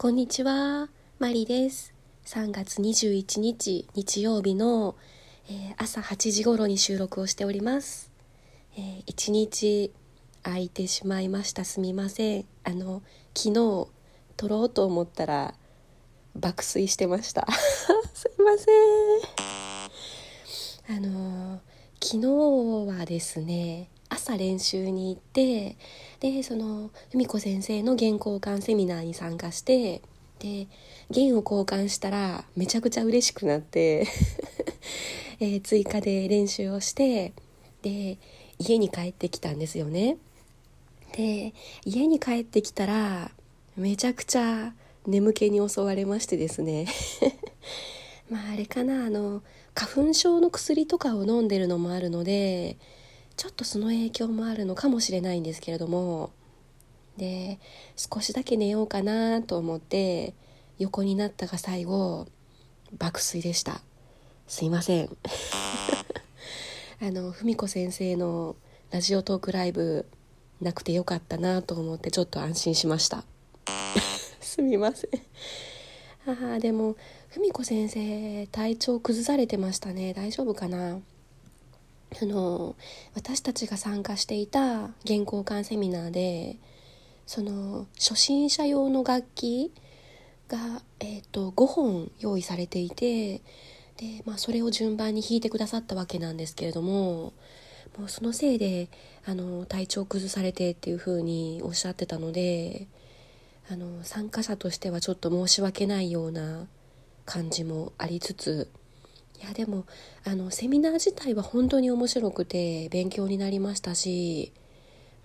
こんにちは、マリです。3月21日日曜日の、えー、朝8時頃に収録をしております。えー、1日空いてしまいました。すみません。あの、昨日撮ろうと思ったら爆睡してました。すいません。あの昨日はですね、朝練習に行ってでその文子先生の原交換セミナーに参加してで弦を交換したらめちゃくちゃ嬉しくなって え、追加で練習をしてで家に帰ってきたんですよね。で家に帰ってきたらめちゃくちゃ眠気に襲われましてですね まああれかなあの花粉症の薬とかを飲んでるのもあるのでちょっとその影響もあるのかもしれないんですけれども。で少しだけ寝ようかなと思って横になったが最後爆睡でした。すいません。あの文子先生のラジオトークライブなくてよかったなと思ってちょっと安心しました。すみません。あでも文子先生体調崩されてましたね。大丈夫かな？あの私たちが参加していた原交換セミナーでその初心者用の楽器が、えーと、5本用意されていてで、まあ、それを順番に弾いてくださったわけなんですけれどももうそのせいであの体調崩されてっていうふうにおっしゃってたのであの参加者としてはちょっと申し訳ないような感じもありつついやでもあのセミナー自体は本当に面白くて勉強になりましたし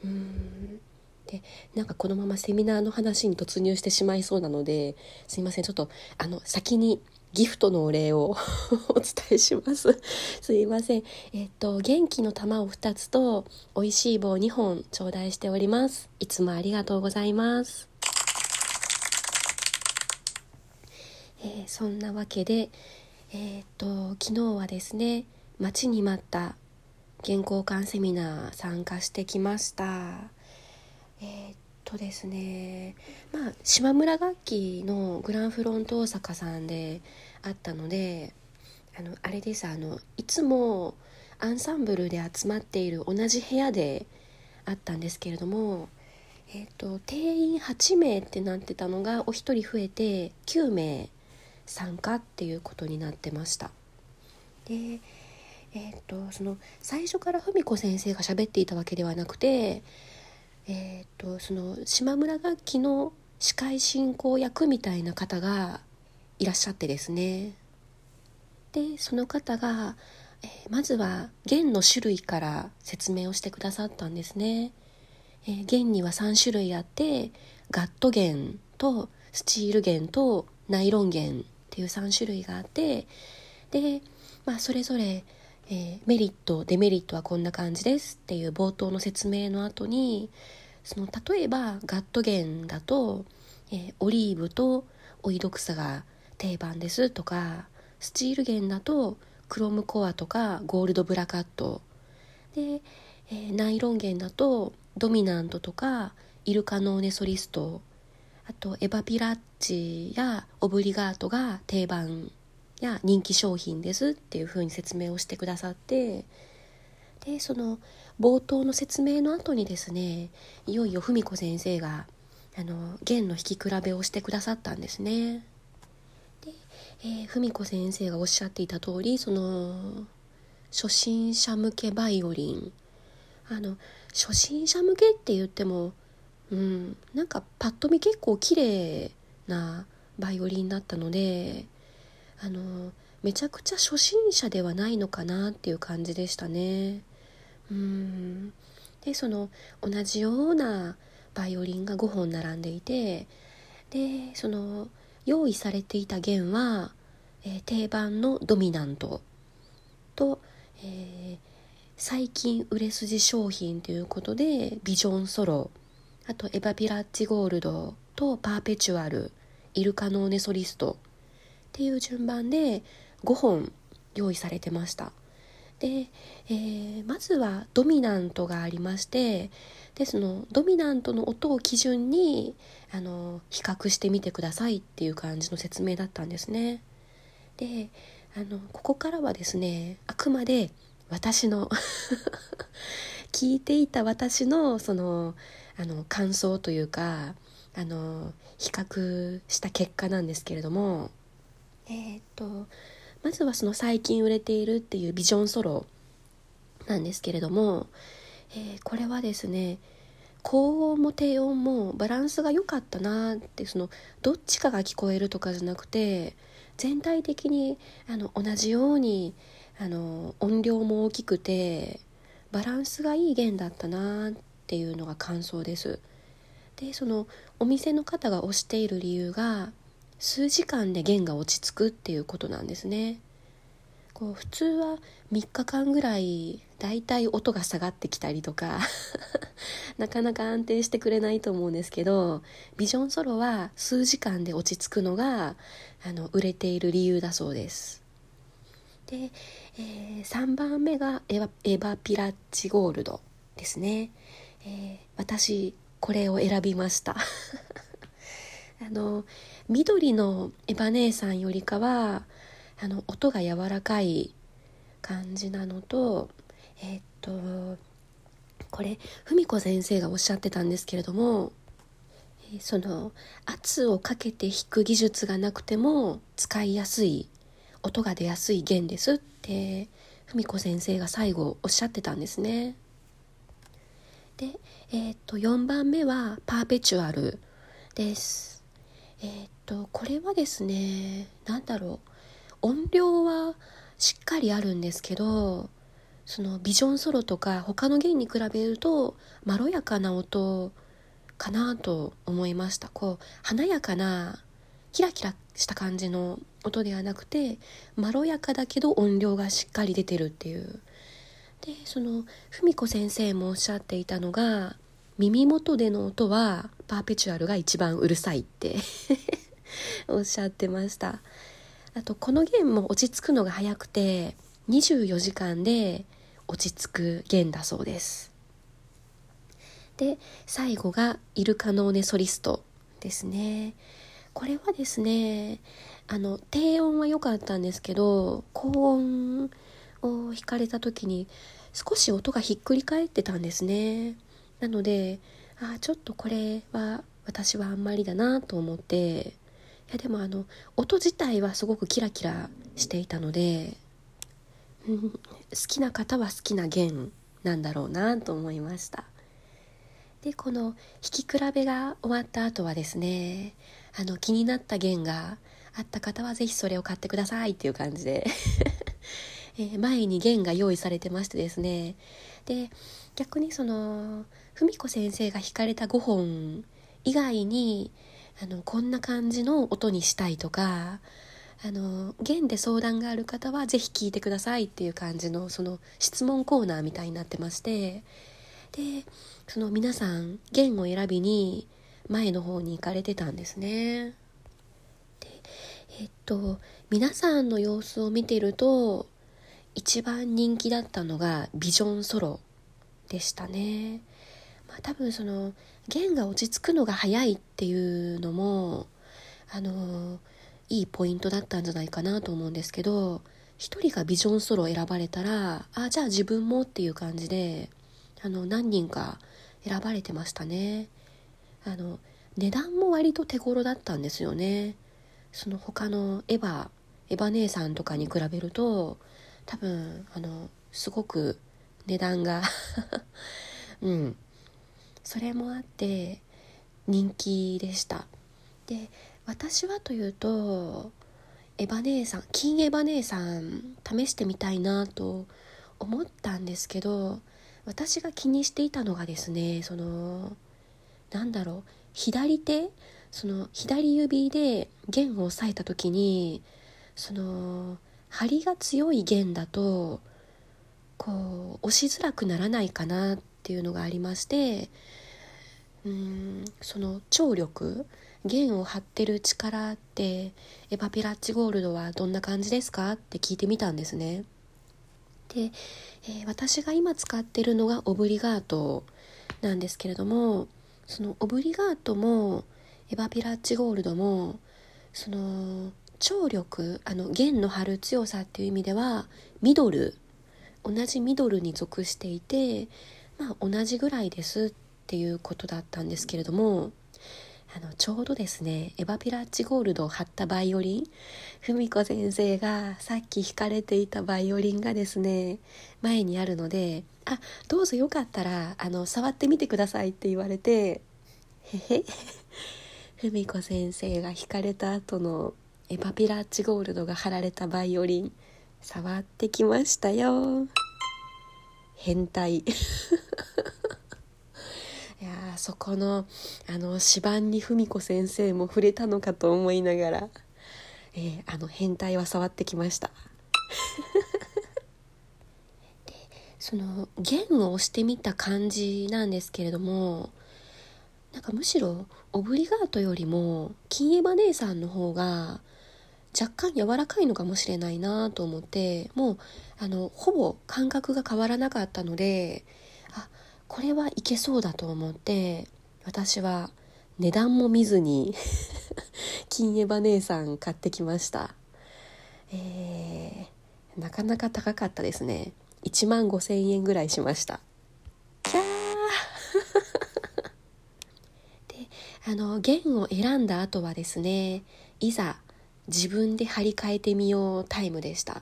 うん。でなんかこのままセミナーの話に突入してしまいそうなのですいません。ちょっとあの先にギフトのお礼を お伝えします。すいません。えっと元気の玉を2つと美味しい棒2本頂戴しております。いつもありがとうございます。えー、そんなわけでえー、と昨日はですね待ちに待った原稿館セミナー参加してきました。えー、っとですねまあ島村楽器のグランフロント大阪さんであったのであのあれですあのいつもアンサンブルで集まっている同じ部屋であったんですけれどもえー、と定員8名ってなってたのがお一人増えて9名参加っていうことになってました。でえー、っとその最初から文子先生が喋っていたわけではなくてえー、っとその島村楽器の司会進行役みたいな方がいらっしゃってですね。でその方が、えー、まずは弦の種類から説明をしてくださったんですね、えー、弦には3種類あってガット弦とスチール弦とナイロン弦っていう3種類があってで、まあ、それぞれ、えー、メリットデメリットはこんな感じですっていう冒頭の説明の後にその例えばガット弦だと、えー、オリーブとオイドクサが定番ですとかスチール弦だとクロムコアとかゴールドブラカット。で、えー、ナイロン弦だとドミナントとかイルカノーネソリスト。あとエバピラッチやオブリガートが定番や人気商品ですっていうふうに説明をしてくださってでその冒頭の説明の後にですねいよいよ文子先生があの弦の弾き比べをしてくださったんですね。で、えー、文子先生がおっしゃっていた通りその初心者向けバイオリンあの初心者向けって言ってもうん、なんかパッと見結構綺麗なバイオリンだったのであのめちゃくちゃ初心者ではないのかなっていう感じでしたね。うん。でその同じようなバイオリンが5本並んでいてでその用意されていた弦は、えー、定番のドミナント。と、えー、最近売れ筋商品ということでビジョンソロあとエバピラッチゴールドとパーペチュアルイルカノーネソリストっていう順番で5本用意されてましたで、えー、まずはドミナントがありましてでそのドミナントの音を基準にあの比較してみてくださいっていう感じの説明だったんですね。であのここからはですねあくまで私の 聞いていた私のそのあの感想というかあの比較した結果なんですけれどもえー、っとまずはその最近売れているっていうビジョンソロなんですけれども、えー、これはですね高音も低音もバランスが良かったなってそのどっちかが聞こえるとかじゃなくて全体的にあの同じようにあの音量も大きくてバランスがいい弦だったなってっていうのが感想です。でそのお店の方が推している理由が数時間で弦が落ち着くっていうことなんですね。こう普通は3日間ぐらいだいたい音が下がってきたりとか なかなか安定してくれないと思うんですけどビジョンソロは数時間で落ち着くのがあの売れている理由だそうです。で、えー、3番目がエヴァピラッチゴールドですね。えー、私これを選びました あの緑のエヴァ姉さんよりかはあの音が柔らかい感じなのとえー、っとこれ文子先生がおっしゃってたんですけれどもその圧をかけて弾く技術がなくても使いやすい音が出やすい弦ですって文子先生が最後おっしゃってたんですね。で、えー、っと4番目はパーペチュアルです。えー、っとこれはですね何だろう音量はしっかりあるんですけどそのビジョンソロとか他の弦に比べるとまろやかな音かなと思いましたこう華やかなキラキラした感じの音ではなくてまろやかだけど音量がしっかり出てるっていうでその文子先生もおっしゃっていたのが耳元での音はパーペチュアルが一番うるさいって おっしゃってました。あとこの弦も落ち着くのが早くて24時間で落ち着く弦だそうです。で最後がイルカノーネソリストですね。これはですねあの低音は良かったんですけど高音を弾かれた時に少し音がひっくり返ってたんですね。なのであちょっとこれは私はあんまりだなと思っていやでもあの音自体はすごくキラキラしていたので、うん、好きな方は好きな弦なんだろうなと思いました。でこの弾き比べが終わった後はですねあの気になった弦があった方は是非それを買ってくださいっていう感じで。えー、前に弦が用意されてましてですねで逆にその文子先生が弾かれた5本以外にあのこんな感じの音にしたいとかあの弦で相談がある方は是非聞いてくださいっていう感じのその質問コーナーみたいになってましてでその皆さん弦を選びに前の方に行かれてたんですね。でえっと皆さんの様子を見てると一番人気だったのがビジョンソロでしたね。まあ、多分その弦が落ち着くのが早いっていうのもあのいいポイントだったんじゃないかなと思うんですけど一人がビジョンソロ選ばれたらあじゃあ自分もっていう感じであの何人か選ばれてましたねあの値段も割と手頃だったんですよねその他のエヴァエヴァ姉さんとかに比べると多分あのすごく値段が うん。それもあって人気でした。で私はというとエヴァ姉さん金エヴァ姉さん試してみたいなと思ったんですけど私が気にしていたのがですねそのなんだろう左手その左指で弦を押さえた時にその張りが強い弦だとこう押しづらくならないかなっていうのがありましてうんその張力弦を張ってる力ってエヴァピラッチゴールドはどんな感じですかって聞いてみたんですね。で、えー、私が今使ってるのがオブリガートなんですけれどもそのオブリガートもエバピラッチゴールドもその張力あの弦の張る強さっていう意味ではミドル同じミドルに属していてまあ同じぐらいですっていうことだったんですけれどもあのちょうどですねエバピラッチゴールドを貼ったバイオリン文子先生がさっき弾かれていたバイオリンがですね前にあるので「あどうぞよかったらあの触ってみてください」って言われてへへ 文子先生が弾かれた後のエバピラッチゴールドが貼られたバイオリン触ってきましたよ。変態。いやそこのあの指板に文子先生も触れたのかと思いながら、えー、あの変態は触ってきました。でその弦を押してみた感じなんですけれどもなんかむしろオブリガートよりも金エバ姉さんの方が若干柔らかいのかもしれないなと思ってもうあのほぼ感覚が変わらなかったのであこれはいけそうだと思って私は値段も見ずに 金エバ姉さん買ってきました。えー、なかなか高かったですね。1万5,000円ぐらいしました。キャー！であの弦を選んだ後はですねいざ自分で張り替えてみようタイムでした。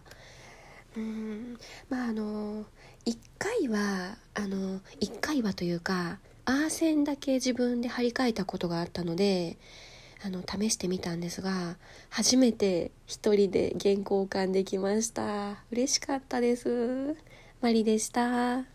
うん。まああの1回はあの1回はというかアーセンだけ自分で張り替えたことがあったのであの試してみたんですが初めて一人で原稿交換できました。嬉しかったです。マリでした。